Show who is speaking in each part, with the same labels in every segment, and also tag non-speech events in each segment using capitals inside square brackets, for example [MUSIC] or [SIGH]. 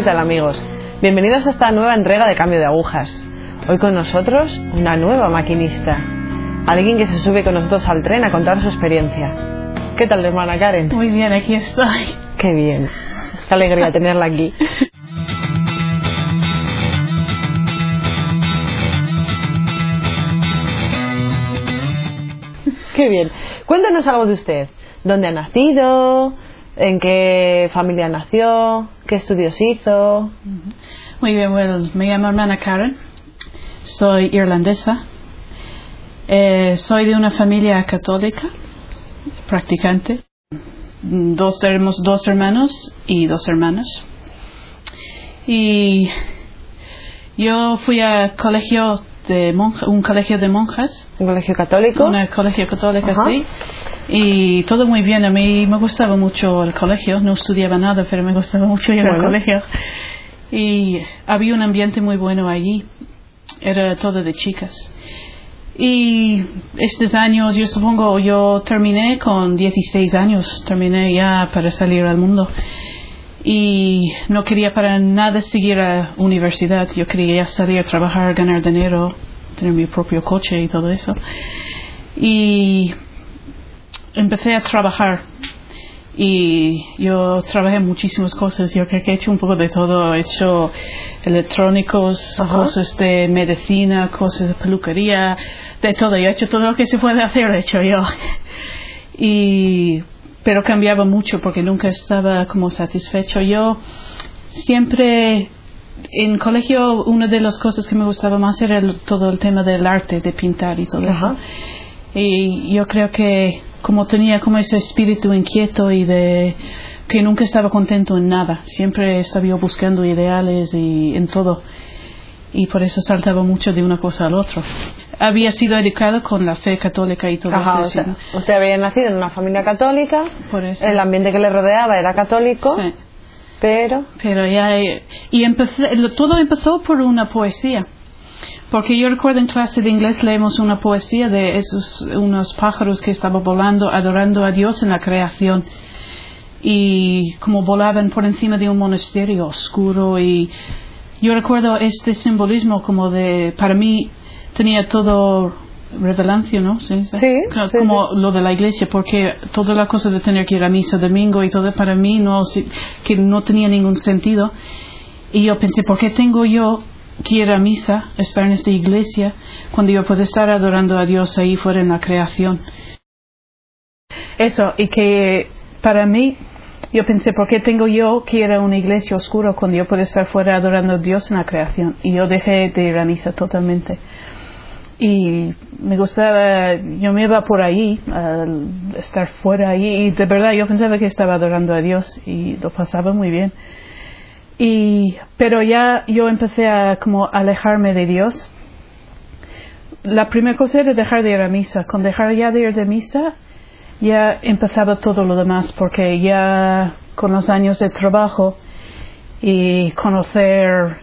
Speaker 1: ¿Qué tal amigos? Bienvenidos a esta nueva entrega de Cambio de Agujas. Hoy con nosotros una nueva maquinista. Alguien que se sube con nosotros al tren a contar su experiencia. ¿Qué tal, hermana Karen?
Speaker 2: Muy bien, aquí estoy.
Speaker 1: Qué bien. Qué alegría [LAUGHS] tenerla aquí. Qué bien. Cuéntanos algo de usted. ¿Dónde ha nacido? ¿En qué familia nació? ¿Qué estudios hizo?
Speaker 2: Muy bien, me llamo hermana Karen. Soy irlandesa. Eh, soy de una familia católica, practicante. Dos, tenemos dos hermanos y dos hermanas. Y yo fui a colegio de monja, un colegio de monjas.
Speaker 1: ¿Un colegio católico?
Speaker 2: Un colegio católico,
Speaker 1: Ajá.
Speaker 2: sí. Y todo muy bien. A mí me gustaba mucho el colegio. No estudiaba nada, pero me gustaba mucho ir al colegio. Y había un ambiente muy bueno allí. Era todo de chicas. Y estos años, yo supongo, yo terminé con 16 años. Terminé ya para salir al mundo. Y no quería para nada seguir a universidad. Yo quería salir a trabajar, ganar dinero, tener mi propio coche y todo eso. Y empecé a trabajar y yo trabajé muchísimas cosas. Yo creo que he hecho un poco de todo. He hecho electrónicos,
Speaker 1: Ajá.
Speaker 2: cosas de medicina, cosas de peluquería, de todo. Yo he hecho todo lo que se puede hacer, he hecho yo. [LAUGHS] Y, pero cambiaba mucho porque nunca estaba como satisfecho. Yo siempre en colegio una de las cosas que me gustaba más era el- todo el tema del arte, de pintar y todo
Speaker 1: Ajá.
Speaker 2: eso. Y yo creo que como tenía como ese espíritu inquieto y de que nunca estaba contento en nada, siempre estaba yo buscando ideales y en todo. Y por eso saltaba mucho de una cosa al otro. Había sido educado con la fe católica y todo
Speaker 1: Ajá, o
Speaker 2: eso.
Speaker 1: sea, usted había nacido en una familia católica,
Speaker 2: Por eso.
Speaker 1: el ambiente que le rodeaba era católico,
Speaker 2: Sí.
Speaker 1: pero
Speaker 2: Pero ya, eh, y empecé, todo empezó por una poesía. Porque yo recuerdo en clase de inglés leemos una poesía de esos, unos pájaros que estaban volando, adorando a Dios en la creación. Y como volaban por encima de un monasterio oscuro y yo recuerdo este simbolismo como de, para mí tenía todo revelancia, ¿no? Sí,
Speaker 1: Sí,
Speaker 2: como lo de la iglesia, porque toda la cosa de tener que ir a misa domingo y todo para mí no, que no tenía ningún sentido. Y yo pensé, ¿por qué tengo yo que ir a misa, estar en esta iglesia, cuando yo puedo estar adorando a Dios ahí fuera en la creación? Eso, y que para mí, yo pensé, ¿por qué tengo yo que ir a una iglesia oscura cuando yo puedo estar fuera adorando a Dios en la creación? Y yo dejé de ir a misa totalmente. Y me gustaba, yo me iba por ahí, a estar fuera ahí, y de verdad yo pensaba que estaba adorando a Dios y lo pasaba muy bien. Y, pero ya yo empecé a como alejarme de Dios. La primera cosa era dejar de ir a misa. Con dejar ya de ir de misa, ya empezaba todo lo demás, porque ya con los años de trabajo y conocer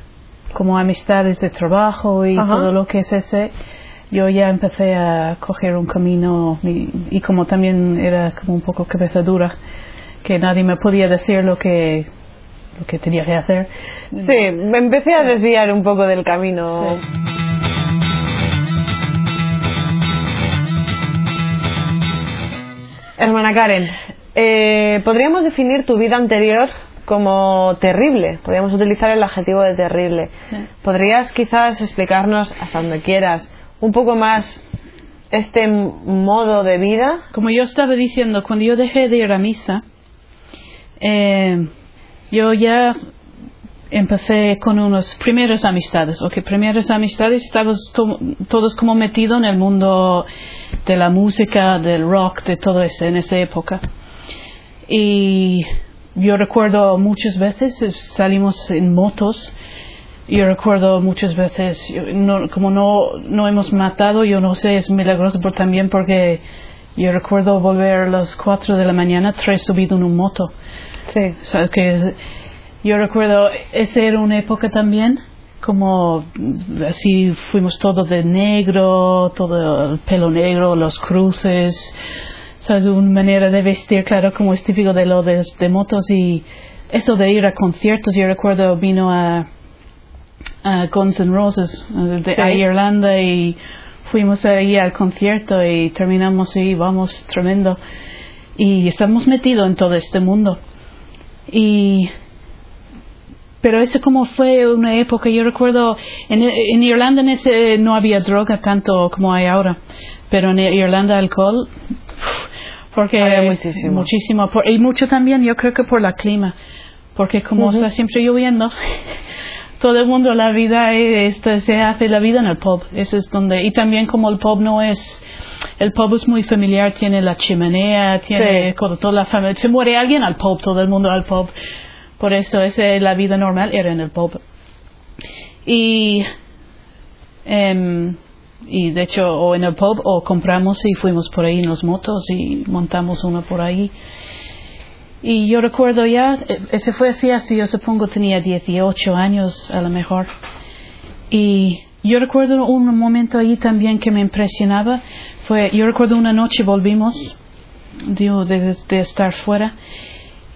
Speaker 2: como amistades de trabajo y
Speaker 1: Ajá.
Speaker 2: todo lo que es ese, yo ya empecé a coger un camino y, y como también era como un poco cabeza dura, que nadie me podía decir lo que, lo que tenía que hacer.
Speaker 1: sí, me empecé a desviar un poco del camino.
Speaker 2: Sí.
Speaker 1: Hermana Karen, eh, podríamos definir tu vida anterior como terrible, podríamos utilizar el adjetivo de terrible. ¿Podrías quizás explicarnos hasta donde quieras un poco más este modo de vida?
Speaker 2: Como yo estaba diciendo, cuando yo dejé de ir a misa, eh, yo ya empecé con unas primeras amistades, o que primeras amistades estábamos to- todos como metidos en el mundo de la música, del rock, de todo eso en esa época. Y yo recuerdo muchas veces salimos en motos. Yo recuerdo muchas veces, no- como no, no hemos matado, yo no sé, es milagroso por, también porque yo recuerdo volver a las 4 de la mañana, tres subido en un moto.
Speaker 1: Sí.
Speaker 2: O sea, que es- yo recuerdo, esa era una época también, como así fuimos todos de negro, todo el pelo negro, los cruces, ¿sabes? Una manera de vestir, claro, como es típico de lo de, de motos y eso de ir a conciertos, yo recuerdo vino a, a Guns N' Roses de, a. Irlanda y fuimos ahí al concierto y terminamos y vamos tremendo y estamos metidos en todo este mundo y pero eso como fue una época yo recuerdo en, en Irlanda en ese no había droga tanto como hay ahora pero en Irlanda alcohol porque
Speaker 1: Había muchísimo.
Speaker 2: muchísimo por- y mucho también yo creo que por la clima porque como está siempre lloviendo todo el mundo la vida es, este, se hace la vida en el pub. Eso es donde y también como el pub no es el pub es muy familiar tiene la chimenea tiene
Speaker 1: Sí.
Speaker 2: con toda la familia se muere alguien al pub todo el mundo al pub. Por eso ese, la vida normal era en el pub. Y em, y de hecho o en el pub o compramos y fuimos por ahí en los motos y montamos uno por ahí y yo recuerdo ya, eh, ese fue así, así yo supongo tenía 18 años a lo mejor. Y yo recuerdo un momento ahí también que me impresionaba, fue, yo recuerdo una noche volvimos, digo, de, de estar fuera,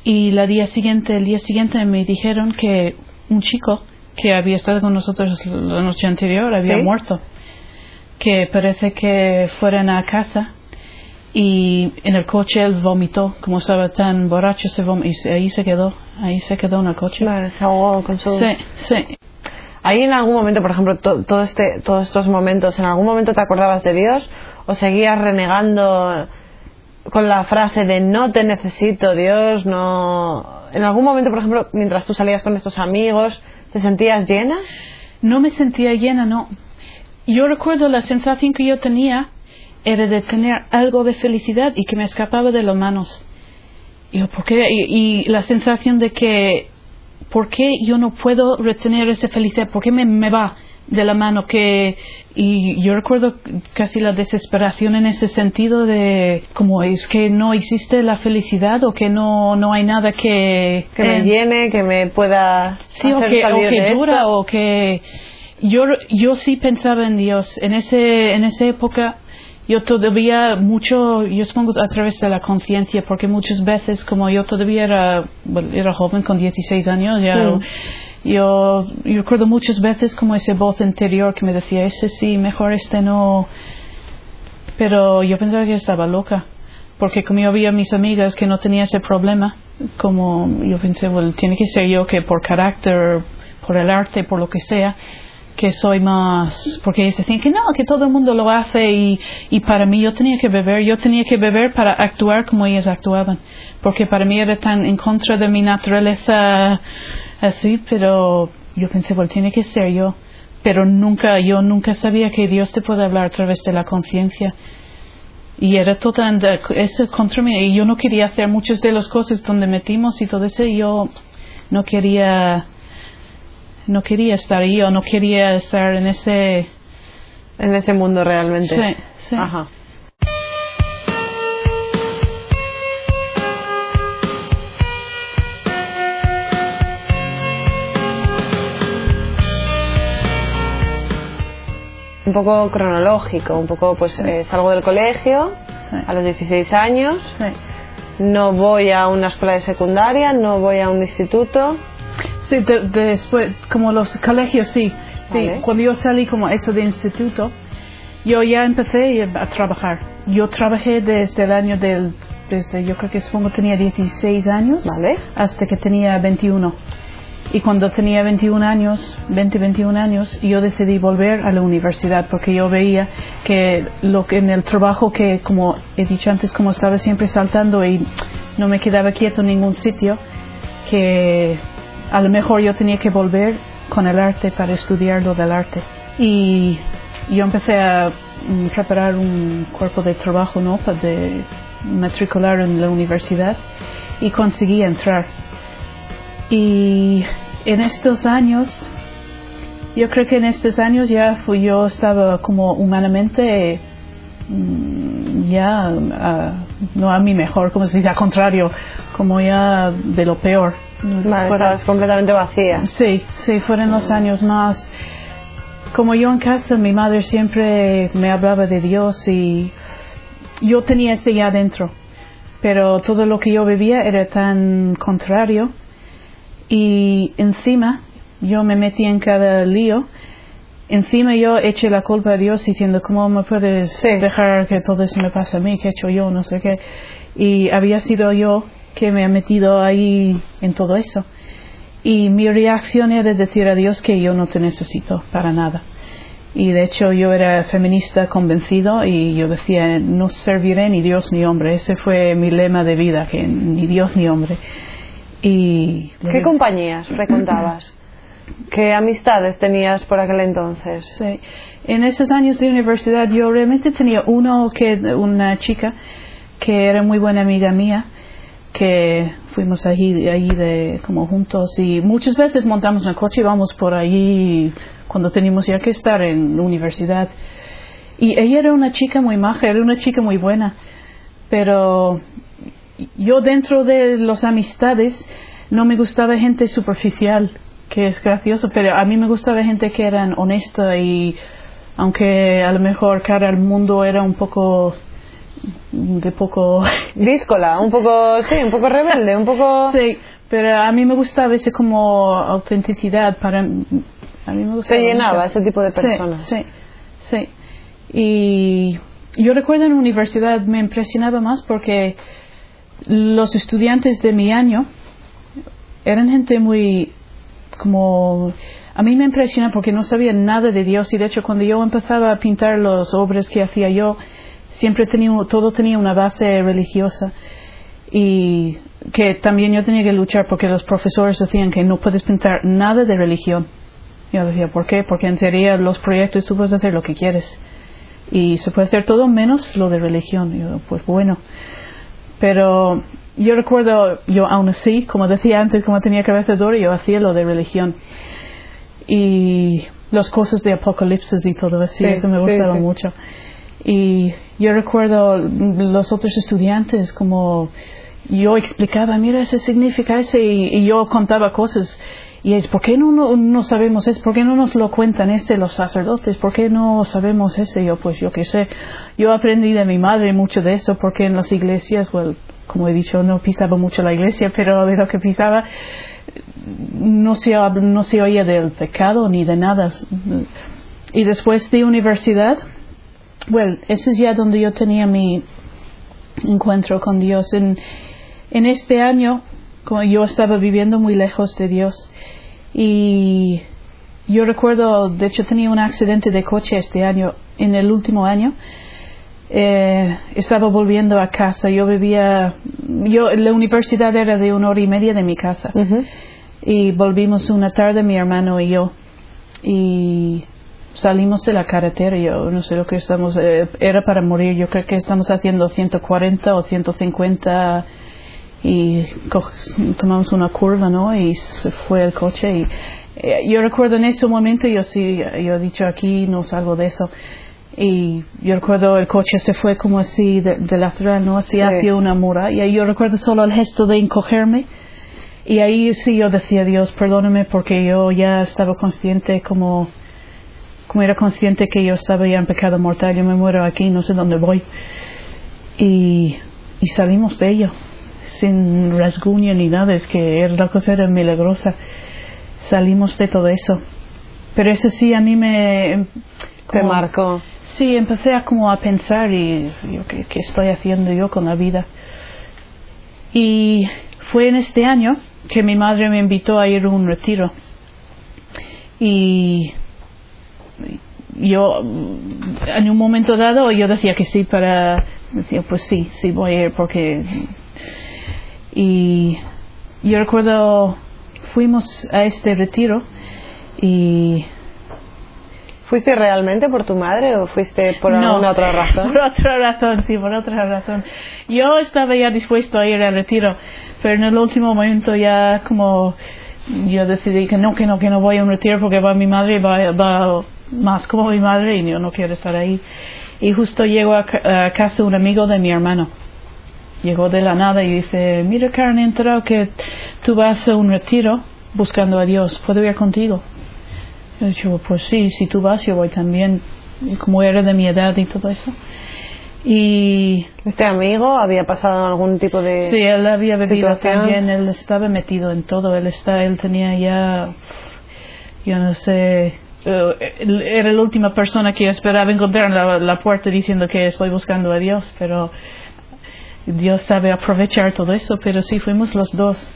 Speaker 2: y la día siguiente, el día siguiente me dijeron que un chico que había estado con nosotros la noche anterior había
Speaker 1: ¿Sí?
Speaker 2: muerto, que parece que fueran a casa y en el coche él vomitó, como estaba tan borracho, se vom- y ahí se quedó, ahí se quedó en el coche.
Speaker 1: Vale, se ahogó con su...
Speaker 2: Sí, sí.
Speaker 1: Ahí en algún momento, por ejemplo, to- todo este, todos estos momentos, ¿en algún momento te acordabas de Dios o seguías renegando con la frase de no te necesito, Dios, no... En algún momento, por ejemplo, mientras tú salías con estos amigos, ¿te sentías llena?
Speaker 2: No me sentía llena, no. Yo recuerdo la sensación que yo tenía era de tener algo de felicidad y que me escapaba de las manos. Y, yo, ¿por qué? y, y la sensación de que, ¿por qué yo no puedo retener esa felicidad? ¿Por qué me, me va de la mano? Que, y yo recuerdo casi la desesperación en ese sentido de, como es que no existe la felicidad o que no, no hay nada que...
Speaker 1: Que me
Speaker 2: eh,
Speaker 1: llene, que me pueda
Speaker 2: Sí, o que, o
Speaker 1: salir
Speaker 2: que
Speaker 1: de
Speaker 2: dura,
Speaker 1: esto.
Speaker 2: o que yo, yo sí pensaba en Dios. En, ese, en esa época yo todavía mucho, yo supongo a través de la conciencia, porque muchas veces como yo todavía era, bueno, era joven con 16 años, ya,
Speaker 1: Mm.
Speaker 2: yo, yo recuerdo muchas veces como esa voz interior que me decía, ese sí, mejor este no. Pero yo pensaba que estaba loca, porque como yo había mis amigas que no tenía ese problema, como yo pensé, bueno, tiene que ser yo que por carácter, por el arte, por lo que sea, que soy más, porque ellos decían que no, que todo el mundo lo hace y, y para mí yo tenía que beber, yo tenía que beber para actuar como ellas actuaban, porque para mí era tan en contra de mi naturaleza así, pero yo pensé, bueno, tiene que ser yo, pero nunca, yo nunca sabía que Dios te puede hablar a través de la conciencia. Y era total, eso contra mí, y yo no quería hacer muchas de las cosas donde metimos y todo eso, yo no quería, no quería estar ahí, o no quería estar en ese,
Speaker 1: En ese mundo realmente.
Speaker 2: Sí, sí.
Speaker 1: Ajá. Un poco cronológico, un poco pues eh, salgo del colegio
Speaker 2: Sí.
Speaker 1: a los 16 años,
Speaker 2: sí.
Speaker 1: no voy a una escuela de secundaria, no voy a un instituto.
Speaker 2: Sí, de- después, como los colegios, sí. sí.
Speaker 1: Vale.
Speaker 2: Cuando yo salí como eso de instituto, yo ya empecé a trabajar. Yo trabajé desde el año del, desde yo creo que supongo tenía 16 años
Speaker 1: Vale.
Speaker 2: hasta que tenía 21. Y cuando tenía 21 años, 20, 21 años, yo decidí volver a la universidad porque yo veía que lo que en el trabajo que, como he dicho antes, como estaba siempre saltando y no me quedaba quieto en ningún sitio, que a lo mejor yo tenía que volver con el arte para estudiar lo del arte. Y yo empecé a mm, preparar un cuerpo de trabajo, ¿no? Para de matricular en la universidad y conseguí entrar. Y en estos años, yo creo que en estos años ya fui, yo estaba como humanamente mm, ya ah, no a mi mejor, como se dice, al contrario, como ya de lo peor.
Speaker 1: Vale,
Speaker 2: Fuera-
Speaker 1: estabas completamente vacía.
Speaker 2: Sí, sí, fueron los años más. Como yo en casa, mi madre siempre me hablaba de Dios y yo tenía ese ya dentro, pero todo lo que yo vivía era tan contrario Y encima yo me metí en cada lío. Encima yo eché la culpa a Dios diciendo, ¿cómo me puedes
Speaker 1: Sí.
Speaker 2: dejar que todo eso me pase a mí? ¿Qué he hecho yo? No sé qué. Y había sido yo que me ha metido ahí en todo eso. Y mi reacción era decir a Dios que yo no te necesito para nada. Y de hecho yo era feminista convencido y yo decía, no serviré ni Dios ni hombre. Ese fue mi lema de vida, que ni Dios ni hombre. Y
Speaker 1: ¿Qué compañías frecuentabas? [CLEARS THROAT] ¿Qué amistades tenías por aquel entonces?
Speaker 2: Sí. En esos años de universidad yo realmente tenía uno que una chica que era muy buena amiga mía que fuimos allí, allí de como juntos. Y muchas veces montamos en el coche y vamos por allí cuando teníamos ya que estar en la universidad. Y ella era una chica muy maja era una chica muy buena. Pero yo dentro de las amistades no me gustaba gente superficial que es gracioso pero a mí me gustaba gente que eran honesta y aunque a lo mejor cara al mundo era un poco de poco [LAUGHS]
Speaker 1: Díscola, un poco, sí, un poco rebelde, un poco... [LAUGHS]
Speaker 2: sí pero a mí me gustaba ese como autenticidad para a mí me gustaba
Speaker 1: Se llenaba
Speaker 2: mucho.
Speaker 1: ese tipo de
Speaker 2: Sí,
Speaker 1: personas.
Speaker 2: sí sí y yo recuerdo en la universidad me impresionaba más porque los estudiantes de mi año eran gente muy como a mí me impresiona porque no sabía nada de Dios y de hecho cuando yo empezaba a pintar las obras que hacía yo siempre tenía todo tenía una base religiosa y que también yo tenía que luchar porque los profesores decían que no puedes pintar nada de religión yo decía ¿por qué? porque en teoría los proyectos tú puedes hacer lo que quieres y se puede hacer todo menos lo de religión y yo pues bueno pero yo recuerdo, yo aún así, como decía antes, como tenía cabeza dura, yo hacía lo de religión. Y las cosas de apocalipsis y todo eso,
Speaker 1: Sí,
Speaker 2: eso me
Speaker 1: sí,
Speaker 2: gustaba
Speaker 1: sí.
Speaker 2: mucho. Y yo recuerdo los otros estudiantes como yo explicaba, mira, eso significa eso, y, yo contaba cosas. Y es, ¿por qué no, no, no sabemos eso? ¿Por qué no nos lo cuentan ese los sacerdotes? ¿Por qué no sabemos ese? Yo, pues yo qué sé. Yo aprendí de mi madre mucho de eso porque en las iglesias, well, como he dicho, no pisaba mucho la iglesia, pero de lo que pisaba no se, no se oía del pecado ni de nada. Y después de universidad, well, ese es ya donde yo tenía mi encuentro con Dios. En, en este año, como yo estaba viviendo muy lejos de Dios, y yo recuerdo, de hecho tenía un accidente de coche este año, en el último año. Eh, estaba volviendo a casa. Yo vivía, yo, la universidad era de una hora y media de mi casa. Y volvimos una tarde mi hermano y yo. Y salimos de la carretera. Yo no sé lo que estamos, eh, era para morir. Yo creo que estamos haciendo 140 o 150 y tomamos una curva, ¿no? Y se fue el coche. Y eh, yo recuerdo en ese momento, yo sí, yo he dicho aquí no salgo de eso. Y yo recuerdo el coche se fue como así de, de lateral, ¿no? Así
Speaker 1: Sí.
Speaker 2: hacia una muralla. Y yo recuerdo solo el gesto de encogerme. Y ahí sí yo decía, Dios, perdóname porque yo ya estaba consciente como, como era consciente que yo estaba ya en pecado mortal, yo me muero aquí, no sé dónde voy. Y, y salimos de ello, sin rasguño ni nada, es que la cosa era milagrosa. Salimos de todo eso. Pero eso sí a mí me...
Speaker 1: Te
Speaker 2: como-
Speaker 1: marcó.
Speaker 2: Sí, empecé a como a pensar y yo, ¿qué, qué estoy haciendo yo con la vida? Y fue en este año que mi madre me invitó a ir a un retiro. Y yo, mm, en un momento dado, yo decía que sí para, decía, pues sí, sí voy a ir porque... Y yo recuerdo, fuimos a este retiro y
Speaker 1: ¿Fuiste realmente por tu madre o fuiste por
Speaker 2: No,
Speaker 1: alguna otra razón? [LAUGHS]
Speaker 2: Por otra razón, sí, por otra razón. Yo estaba ya dispuesto a ir al retiro, pero en el último momento ya como yo decidí que no, que no, que no voy a un retiro porque va mi madre y va, va más como mi madre y yo no quiero estar ahí. Y justo llegó a, ca- a casa un amigo de mi hermano. Llegó de la nada y dice, mira Karen, he enterado que tú vas a un retiro buscando a Dios, ¿puedo ir contigo? Yo digo, pues sí, si tú vas yo voy también, y como era de mi edad y todo eso. Y
Speaker 1: ¿Este amigo había pasado algún tipo de
Speaker 2: sí, él había bebido
Speaker 1: situación?
Speaker 2: también, él estaba metido en todo, él está, él tenía ya, yo no sé, él era la última persona que esperaba encontrar en la, la puerta diciendo que estoy buscando a Dios, pero Dios sabe aprovechar todo eso, pero sí fuimos los dos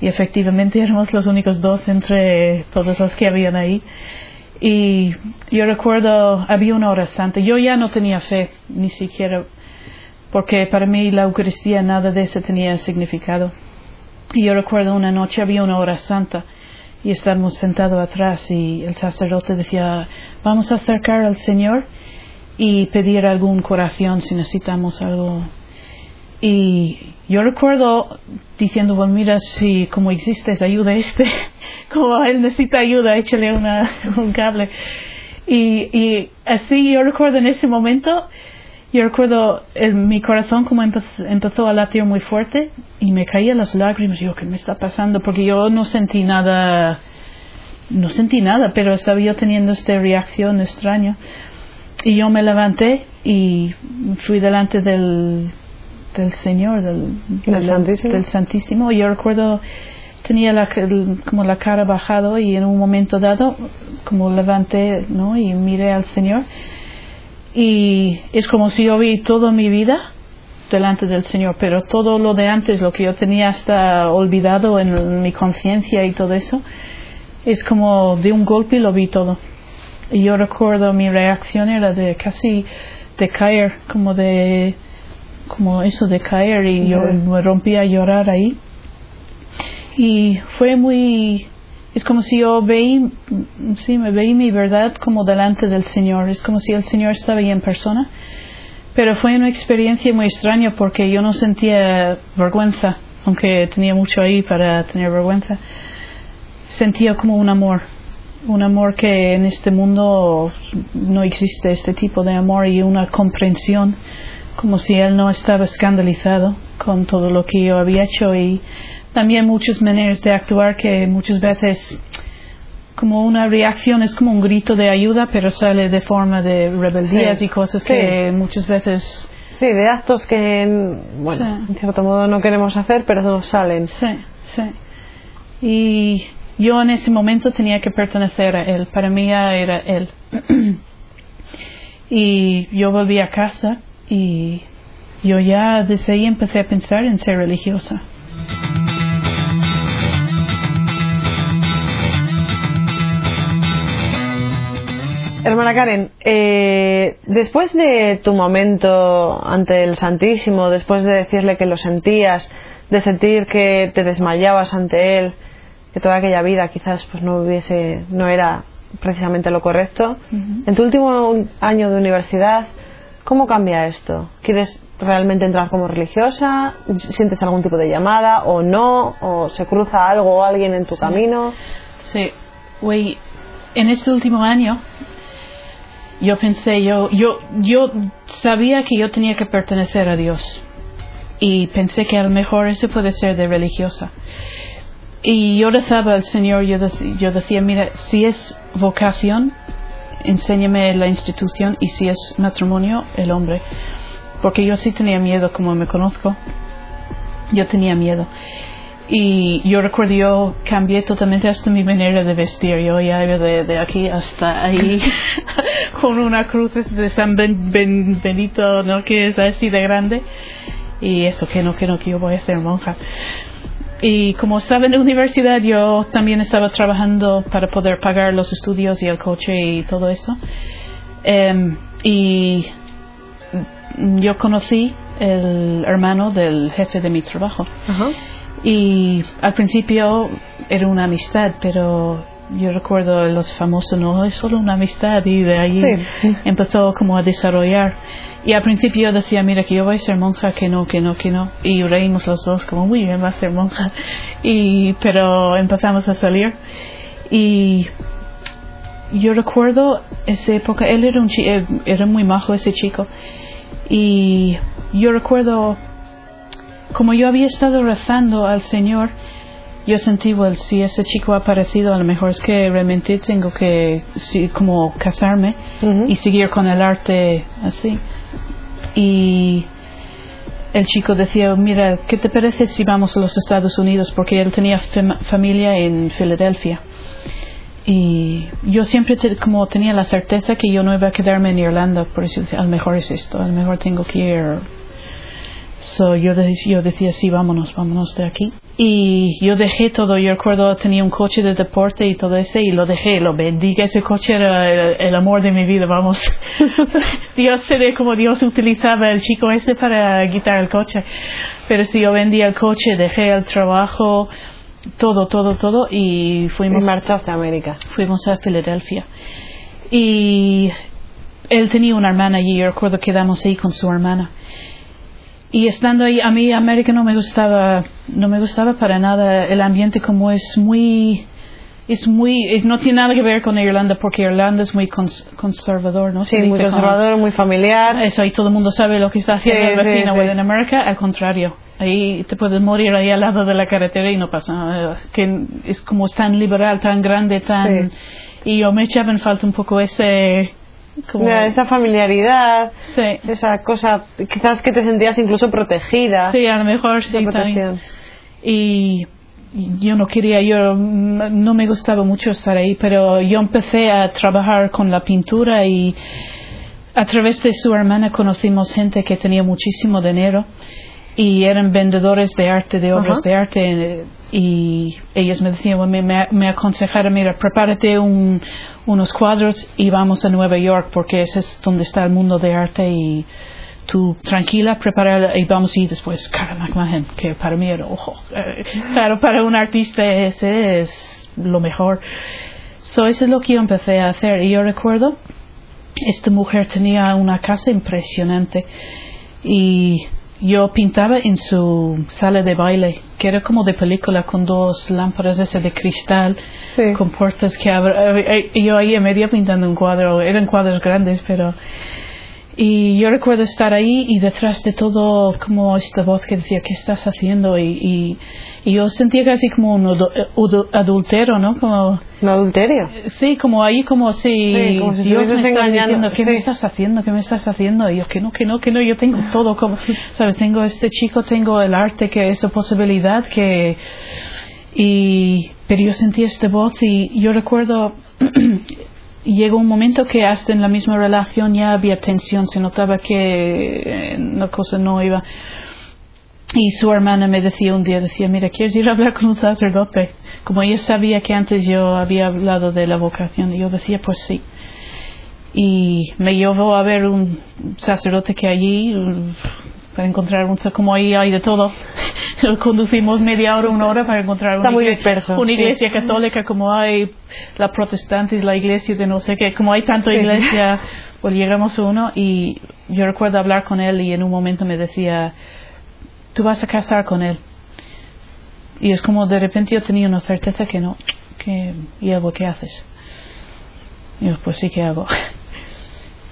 Speaker 2: y efectivamente éramos los únicos dos entre todos los que habían ahí. Y yo recuerdo, había una hora santa. Yo ya no tenía fe, ni siquiera, porque para mí la Eucaristía nada de eso tenía significado. Y yo recuerdo una noche había una hora santa y estábamos sentados atrás y el sacerdote decía, vamos a acercar al Señor y pedir algún corazón si necesitamos algo. Y yo recuerdo diciendo, bueno, mira, si como existes, ayuda a este, [LAUGHS] como él necesita ayuda, échale una, [LAUGHS] un cable. Y, y así yo recuerdo en ese momento, yo recuerdo el, mi corazón como empezó, empezó a latir muy fuerte y me caían las lágrimas. Yo, ¿qué me está pasando? Porque yo no sentí nada, no sentí nada, pero estaba yo teniendo esta reacción extraña. Y yo me levanté y fui delante del, del Señor, del,
Speaker 1: ¿Del Santísimo?
Speaker 2: del Santísimo. Y yo recuerdo, tenía la, el- como la cara bajado y en un momento dado, como levanté, ¿no? Y miré al Señor. Y es como si yo vi toda mi vida delante del Señor, pero todo lo de antes, lo que yo tenía hasta olvidado en mi conciencia y todo eso, es como de un golpe lo vi todo. Y yo recuerdo mi reacción era de casi de caer, como de como eso de caer y yo me rompí a llorar ahí. Y fue muy es como si yo veí sí me veí mi verdad como delante del Señor, es como si el Señor estaba ahí en persona. Pero fue una experiencia muy extraña porque yo no sentía vergüenza, aunque tenía mucho ahí para tener vergüenza. Sentía como un amor, un amor que en este mundo no existe este tipo de amor y una comprensión, como si él no estaba escandalizado con todo lo que yo había hecho y también muchas maneras de actuar que muchas veces como una reacción es como un grito de ayuda pero sale de forma de rebeldías
Speaker 1: Sí.
Speaker 2: y cosas
Speaker 1: Sí.
Speaker 2: que muchas veces
Speaker 1: Sí, de actos que, bueno,
Speaker 2: Sí.
Speaker 1: en cierto modo no queremos hacer, pero nos salen.
Speaker 2: Sí, sí. Y yo en ese momento tenía que pertenecer a él. Para mí ya era él. [CLEARS THROAT] y yo volví a casa y yo ya desde ahí empecé a pensar en ser religiosa.
Speaker 1: Hermana Karen, eh, después de tu momento ante el Santísimo, después de decirle que lo sentías, de sentir que te desmayabas ante él, que toda aquella vida quizás pues no hubiese, no era precisamente lo correcto, en tu último año de universidad, ¿cómo cambia esto? ¿Quieres realmente entrar como religiosa? ¿Sientes algún tipo de llamada o no? ¿O se cruza algo o alguien en tu camino?
Speaker 2: Sí, güey, en este último año yo pensé, yo, yo, yo sabía que yo tenía que pertenecer a Dios y pensé que a lo mejor eso puede ser de religiosa. Y yo rezaba al Señor, yo, yo decía, mira, si es vocación, enséñame la institución y si es matrimonio, el hombre. Porque yo sí tenía miedo, como me conozco, yo tenía miedo. Y yo recuerdo, yo cambié totalmente hasta mi manera de vestir. Yo ya iba de, de aquí hasta ahí [LAUGHS] [LAUGHS] con una cruz de San Ben- Ben- Benito, ¿no? Que es así de grande. Y eso, que no, que no, que yo voy a ser monja. Y como estaba en la universidad, yo también estaba trabajando para poder pagar los estudios y el coche y todo eso. Em, y yo conocí el hermano del jefe de mi trabajo.
Speaker 1: Ajá.
Speaker 2: Y al principio era una amistad, pero yo recuerdo los famosos, no es solo una amistad, y de ahí
Speaker 1: Sí.
Speaker 2: empezó como a desarrollar. Y al principio yo decía, mira, que yo voy a ser monja, que no, que no, que no. Y reímos los dos, como, muy bien, va a ser monja. Y, pero empezamos a salir. Y yo recuerdo esa época, él era un era muy majo ese chico. Y yo recuerdo, como yo había estado rezando al Señor, yo sentí, well, si ese chico ha aparecido, a lo mejor es que realmente tengo que, sí, como casarme y seguir con el arte así. y el chico decía, mira, ¿qué te parece si vamos a los Estados Unidos? Porque él tenía fam- familia en Filadelfia. Y yo siempre te- como tenía la certeza que yo no iba a quedarme en Irlanda, por eso a lo mejor es esto, a lo mejor tengo que ir. So, yo, de- yo decía, sí, vámonos, vámonos de aquí. Y yo dejé todo, yo recuerdo tenía un coche de deporte y todo ese, y lo dejé, lo vendí, que ese coche era el, el amor de mi vida, vamos. [LAUGHS] Dios se ve como Dios utilizaba el chico ese para quitar el coche. Pero si yo vendía el coche, dejé el trabajo, todo, todo, todo, y
Speaker 1: Y
Speaker 2: fuimos
Speaker 1: marchaste a América.
Speaker 2: fuimos a Filadelfia. Y él tenía una hermana y yo recuerdo que quedamos ahí con su hermana. Y estando ahí, a mí América no me gustaba, no me gustaba para nada el ambiente como es muy, es muy, no tiene nada que ver con Irlanda porque Irlanda es muy cons- conservador, ¿no?
Speaker 1: Sí, muy
Speaker 2: dice como-
Speaker 1: conservador, muy familiar.
Speaker 2: eso ahí todo el mundo sabe lo que está haciendo
Speaker 1: Sí, sí,
Speaker 2: vecino.
Speaker 1: sí.
Speaker 2: Well, en América, al contrario. Ahí te puedes morir ahí al lado de la carretera y no pasa nada. Que es como es tan liberal, tan grande, tan... Y yo me echaba en falta un poco ese... Como,
Speaker 1: esa familiaridad,
Speaker 2: sí,
Speaker 1: esa cosa, quizás que te sentías incluso protegida.
Speaker 2: sí, a lo mejor sí. también. y yo no quería, yo no me gustaba mucho estar ahí, pero yo empecé a trabajar con la pintura y a través de su hermana conocimos gente que tenía muchísimo dinero y eran vendedores de arte, de obras
Speaker 1: Ajá.
Speaker 2: de arte eh, y ellos me decían, me, me, aconsejaron, mira, prepárate un, unos cuadros y vamos a Nueva York porque ese es donde está el mundo de arte y tú tranquila, prepara y vamos y después Cara McMahon, que para mí era ojo. Eh, claro, para un artista ese es lo mejor. So, eso es lo que yo empecé a hacer. Y yo recuerdo, esta mujer tenía una casa impresionante y yo pintaba en su sala de baile, que era como de película, con dos lámparas ese de cristal,
Speaker 1: Sí.
Speaker 2: con puertas que abren. Y yo ahí en medio pintando un cuadro, eran cuadros grandes, pero... Y yo recuerdo estar ahí y detrás de todo como esta voz que decía, ¿qué estás haciendo? Y, y, y yo sentía casi como un adu- adultero, ¿no? Como,
Speaker 1: Un adulterio.
Speaker 2: sí, como ahí como si,
Speaker 1: Sí, como si
Speaker 2: Dios me está diciendo, ¿qué
Speaker 1: sí.
Speaker 2: me estás haciendo? ¿Qué me estás haciendo? Y yo, que no, que no, que no, yo tengo todo como, [LAUGHS] ¿sabes? Tengo este chico, tengo el arte, que esa posibilidad que... Y, pero yo sentí esta voz y yo recuerdo [CLEARS THROAT] llegó un momento que hasta en la misma relación ya había tensión, se notaba que eh, la cosa no iba. Y su hermana me decía un día, decía, mira, ¿quieres ir a hablar con un sacerdote? Como ella sabía que antes yo había hablado de la vocación, y yo decía, pues sí. Y me llevó a ver un sacerdote que allí, para encontrar un, como ahí hay de todo. [LAUGHS] Conducimos media hora, una hora para encontrar una,
Speaker 1: muy
Speaker 2: igle-
Speaker 1: disperso,
Speaker 2: una
Speaker 1: sí.
Speaker 2: iglesia católica como hay la protestante y la iglesia de no sé qué, como hay tanto
Speaker 1: Sí.
Speaker 2: iglesia, [LAUGHS] pues llegamos a uno y yo recuerdo hablar con él y en un momento me decía, tú vas a casar con él. Y es como de repente yo tenía una certeza que no, que, y algo, ¿qué haces? Y yo, pues sí que hago. [LAUGHS]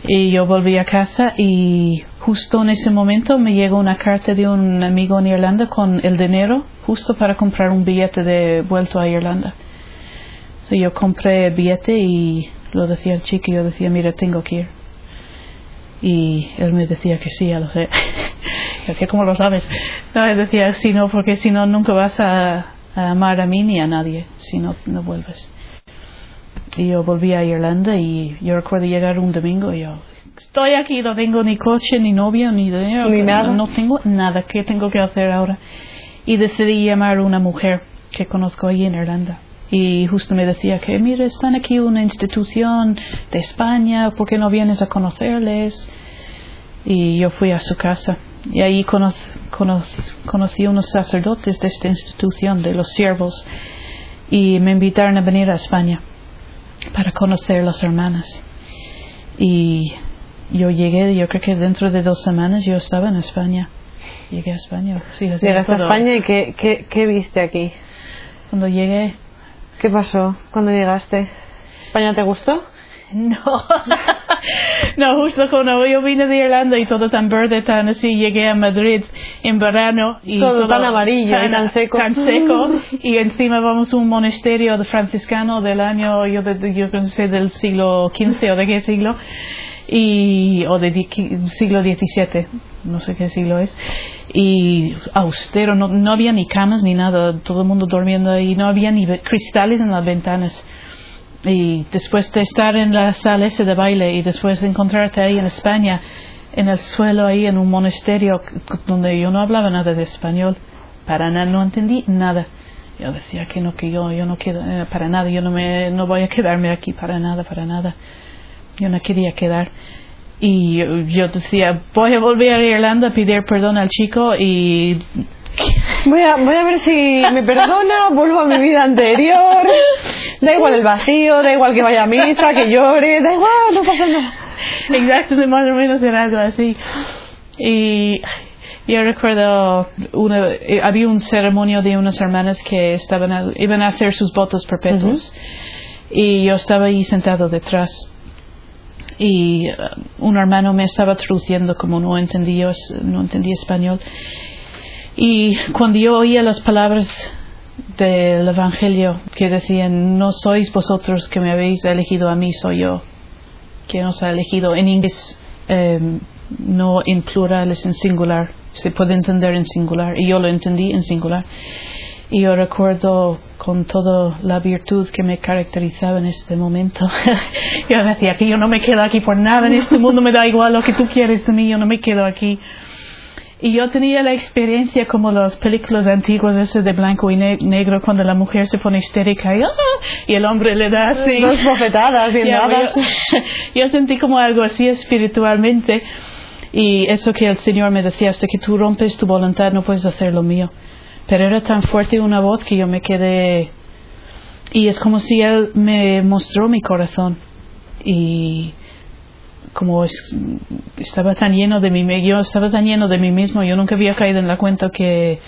Speaker 2: Y yo volví a casa y justo en ese momento me llegó una carta de un amigo en Irlanda con el dinero justo para comprar un billete de vuelto a Irlanda. So yo compré el billete y lo decía el chico yo decía, mira, tengo que ir. Y él me decía que sí, ya lo sé. [LAUGHS] Yo decía, ¿cómo lo sabes? No, él decía, sí, no, porque si no, nunca vas a, a amar a mí ni a nadie si no, no vuelves. Y yo volví a Irlanda y yo recuerdo llegar un domingo y yo, estoy aquí, no tengo ni coche, ni novio, ni dinero.
Speaker 1: Ni nada.
Speaker 2: No tengo nada, ¿qué tengo que hacer ahora? Y decidí llamar a una mujer que conozco allí en Irlanda. Y justo me decía que, mira, están aquí una institución de España, ¿por qué no vienes a conocerles? Y yo fui a su casa. Y ahí cono- cono- conocí unos sacerdotes de esta institución, de los siervos, y me invitaron a venir a España para conocer a las hermanas. Y yo llegué, yo creo que dentro de dos semanas yo estaba en España. Llegué a España. Sí,
Speaker 1: Llegaste a. España y ¿qué, qué, qué viste aquí?
Speaker 2: Cuando llegué,
Speaker 1: ¿Qué pasó cuando llegaste? ¿España te gustó? [LAUGHS]
Speaker 2: no. no, justo cuando yo vine de Irlanda y todo tan verde, tan así, llegué a Madrid en verano. y
Speaker 1: Todo tan amarillo y tan seco.
Speaker 2: Tan seco. [LAUGHS] y encima vamos a un monasterio de franciscano del año, yo, de- yo no sé, del siglo XV o de qué siglo. y o de di- siglo XVII, no sé qué siglo es, y austero, no, no había ni camas ni nada, todo el mundo durmiendo ahí, no había ni cristales en las ventanas. Y después de estar en la sala ese de baile y después de encontrarte ahí en España, en el suelo ahí en un monasterio donde yo no hablaba nada de español, para nada, no entendí nada. Yo decía que no, que yo, yo no quiero, eh, para nada, yo no me, no voy a quedarme aquí, para nada, para nada. Yo no quería quedar. Y yo, yo decía, voy a volver a Irlanda a pedir perdón al chico y
Speaker 1: Voy a, voy a ver si me perdona, vuelvo a mi vida anterior. [LAUGHS] Da igual el vacío, da igual que vaya a misa, que llore, da igual, no pasa nada.
Speaker 2: Exacto, más o menos era algo así. Y yo recuerdo, una, eh, había un ceremonio de unas hermanas que estaban a- iban a hacer sus votos perpetuos. Y yo estaba ahí sentado detrás. Y eh, un hermano me estaba traduciendo como no entendía, no entendía español. Y cuando yo oía las palabras del Evangelio que decían, no sois vosotros que me habéis elegido a mí, soy yo que nos ha elegido en inglés eh, no en plural es en singular. Se puede entender en singular y yo lo entendí en singular. Y yo recuerdo con toda la virtud que me caracterizaba en este momento. [LAUGHS] Yo decía que yo no me quedo aquí por nada en este mundo me da igual lo que tú quieres de mí yo no me quedo aquí y yo tenía la experiencia como las películas antiguas esas de blanco y ne- negro cuando la mujer se pone histérica y, ¡ah! y el hombre le da así
Speaker 1: Dos bofetadas bien
Speaker 2: ya,
Speaker 1: dadas.
Speaker 2: yo, [LAUGHS] yo sentí como algo así espiritualmente y eso que el Señor me decía, hasta que tú rompes tu voluntad no puedes hacer lo mío. Pero era tan fuerte una voz que yo me quedé y es como si Él me mostró mi corazón y como es- estaba tan lleno de mí, yo estaba tan lleno de mí mismo, yo nunca había caído en la cuenta que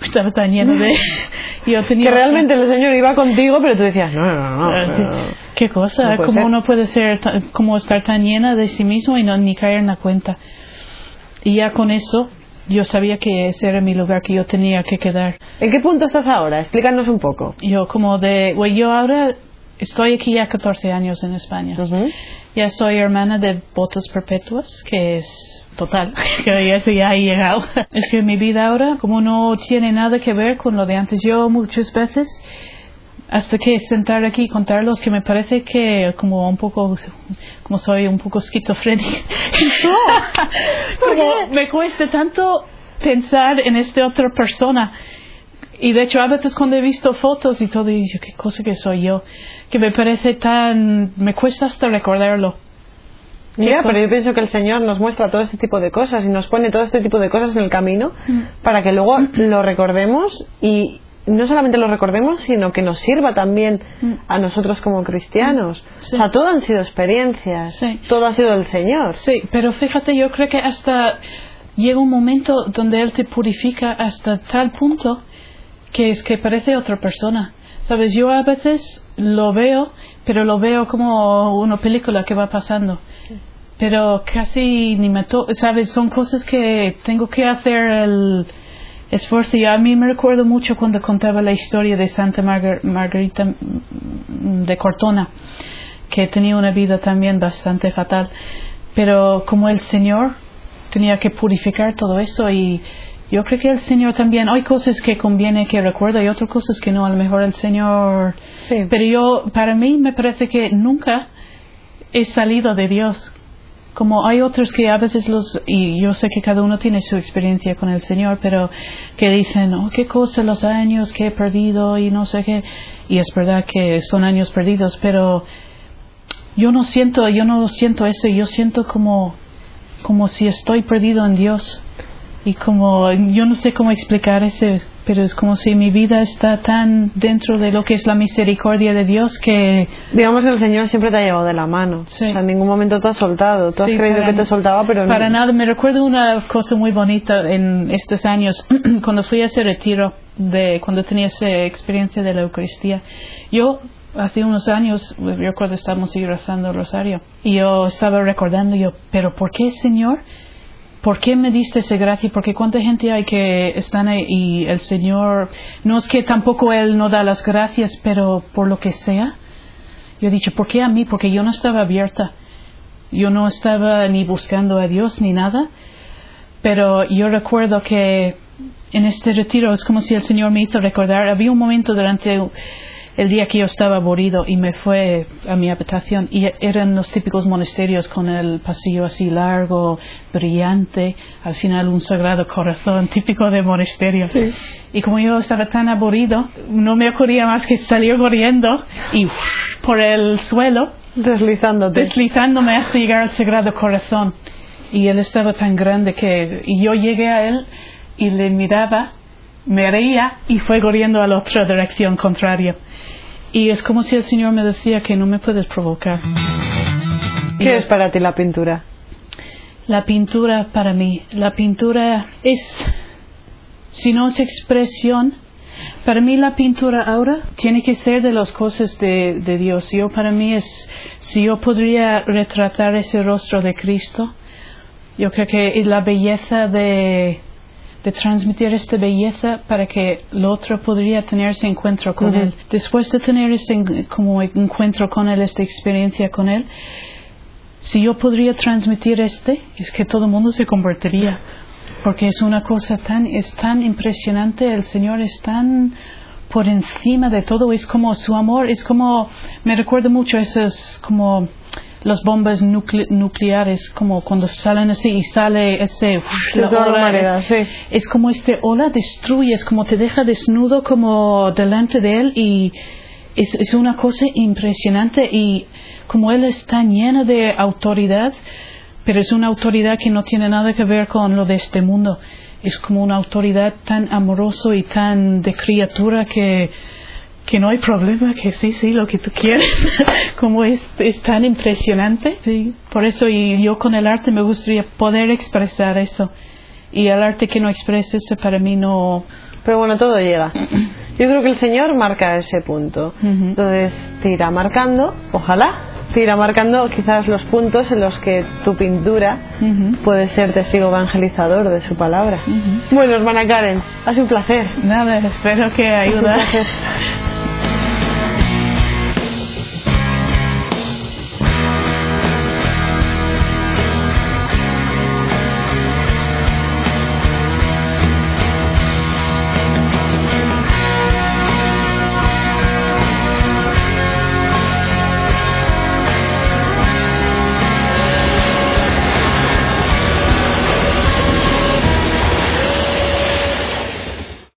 Speaker 2: estaba tan lleno de... [LAUGHS] yo tenía
Speaker 1: Que realmente el Señor iba contigo, pero tú decías, no, no, no. pero- [LAUGHS]
Speaker 2: ¿Qué cosa?
Speaker 1: No puede
Speaker 2: ¿Cómo
Speaker 1: ser.
Speaker 2: uno puede ser, cómo estar tan llena de sí mismo y no ni caer en la cuenta? Y ya con eso, yo sabía que ese era mi lugar, que yo tenía que quedar.
Speaker 1: ¿En qué punto estás ahora? Explícanos un poco.
Speaker 2: Yo como de, bueno, yo ahora estoy aquí ya 14 años en España. Ya soy hermana de votos perpetuas, que es total, [LAUGHS] que ya ha llegado. Es que mi vida ahora, como no tiene nada que ver con lo de antes, yo muchas veces, hasta que sentar aquí y contarlos, que me parece que como un poco, como soy un poco esquizofrénica. [LAUGHS] como me cuesta tanto pensar en esta otra persona. Y de hecho, a veces cuando he visto fotos y todo, y yo, qué cosa que soy yo, que me parece tan, me cuesta hasta recordarlo.
Speaker 1: Mira,
Speaker 2: ¿Qué
Speaker 1: pero yo pienso que el Señor nos muestra todo este tipo de cosas y nos pone todo este tipo de cosas en el camino
Speaker 2: Mm.
Speaker 1: para que luego lo recordemos y no solamente lo recordemos, sino que nos sirva también
Speaker 2: Mm.
Speaker 1: a nosotros como cristianos.
Speaker 2: Sí.
Speaker 1: O sea, todo han sido experiencias,
Speaker 2: Sí.
Speaker 1: todo ha sido el Señor.
Speaker 2: Sí, pero fíjate, yo creo que hasta llega un momento donde Él te purifica hasta tal punto que es que parece otra persona. Sabes, yo a veces lo veo, pero lo veo como una película que va pasando. Pero casi ni me to sabes, son cosas que tengo que hacer el esfuerzo. Y a mí me recuerdo mucho cuando contaba la historia de Santa Margar- Margarita de Cortona, que tenía una vida también bastante fatal. Pero como el Señor tenía que purificar todo eso y yo creo que el Señor también, hay cosas que conviene que recuerda y otras cosas que no, a lo mejor el Señor...
Speaker 1: Sí.
Speaker 2: Pero yo, para mí me parece que nunca he salido de Dios. Como hay otros que a veces los, y yo sé que cada uno tiene su experiencia con el Señor, pero que dicen, oh, qué cosa los años que he perdido y no sé qué. Y es verdad que son años perdidos, pero yo no siento, yo no siento eso, yo siento como, como si estoy perdido en Dios. Y como, yo no sé cómo explicar ese, pero es como si mi vida está tan dentro de lo que es la misericordia de Dios que
Speaker 1: Digamos el Señor siempre te ha llevado de la mano.
Speaker 2: Sí.
Speaker 1: O sea, en ningún momento te ha soltado. Tú
Speaker 2: Sí,
Speaker 1: has creído
Speaker 2: para-
Speaker 1: que te soltaba, pero
Speaker 2: Para
Speaker 1: no.
Speaker 2: nada, me recuerdo una cosa muy bonita en estos años, [CLEARS THROAT] cuando fui a ese retiro, de cuando tenía esa experiencia de la Eucaristía. Yo, hace unos años, yo recuerdo estábamos rezando el rosario, y yo estaba recordando, yo, pero ¿por qué, Señor? ¿Por qué me diste esa gracia? Porque cuánta gente hay que están ahí y el Señor, no es que tampoco Él no da las gracias, pero por lo que sea, yo he dicho, ¿por qué a mí? Porque yo no estaba abierta. Yo no estaba ni buscando a Dios ni nada, pero yo recuerdo que en este retiro es como si el Señor me hizo recordar, había un momento durante el día que yo estaba aburrido y me fue a mi habitación y eran los típicos monasterios con el pasillo así largo, brillante, al final un sagrado corazón típico de monasterio. Y como yo estaba tan aburrido, no me ocurría más que salir corriendo y por el suelo,
Speaker 1: deslizándote.
Speaker 2: deslizándome hasta llegar al sagrado corazón. Y él estaba tan grande que y yo llegué a él y le miraba me reía y fue corriendo a la otra dirección contraria. Y es como si el Señor me decía que no me puedes provocar.
Speaker 1: ¿Qué es para ti la pintura?
Speaker 2: La pintura para mí, la pintura es, si no es expresión, para mí la pintura ahora tiene que ser de las cosas de, de Dios. Yo para mí es, si yo podría retratar ese rostro de Cristo, yo creo que la belleza de, de transmitir esta belleza para que el otro podría tener ese encuentro con él. Después de tener ese como encuentro con él, esta experiencia con él, si yo podría transmitir este, es que todo el mundo se convertiría. Porque es una cosa tan, es tan impresionante, el Señor es tan por encima de todo, es como su amor, es como, me recuerda mucho esas como las bombas nucleares, como cuando salen así y sale ese
Speaker 1: la ola,
Speaker 2: es, es, como este ola destruye, es como te deja desnudo como delante de él y es, es una cosa impresionante y como él está lleno de autoridad, pero es una autoridad que no tiene nada que ver con lo de este mundo. Es como una autoridad tan amoroso y tan de criatura que que no hay problema, que sí, sí, lo que tú quieres, [LAUGHS] como es, es tan impresionante. Sí. Por eso y yo con el arte me gustaría poder expresar eso. Y el arte que no expresa eso para mí no...
Speaker 1: Pero bueno, todo llega. [CLEARS THROAT] Yo creo que el Señor marca ese punto. Entonces te irá marcando, ojalá, te irá marcando quizás los puntos en los que tu pintura puede ser testigo evangelizador de su palabra. Bueno, hermana Karen, ha sido un placer.
Speaker 2: Nada, espero que ayude. [LAUGHS]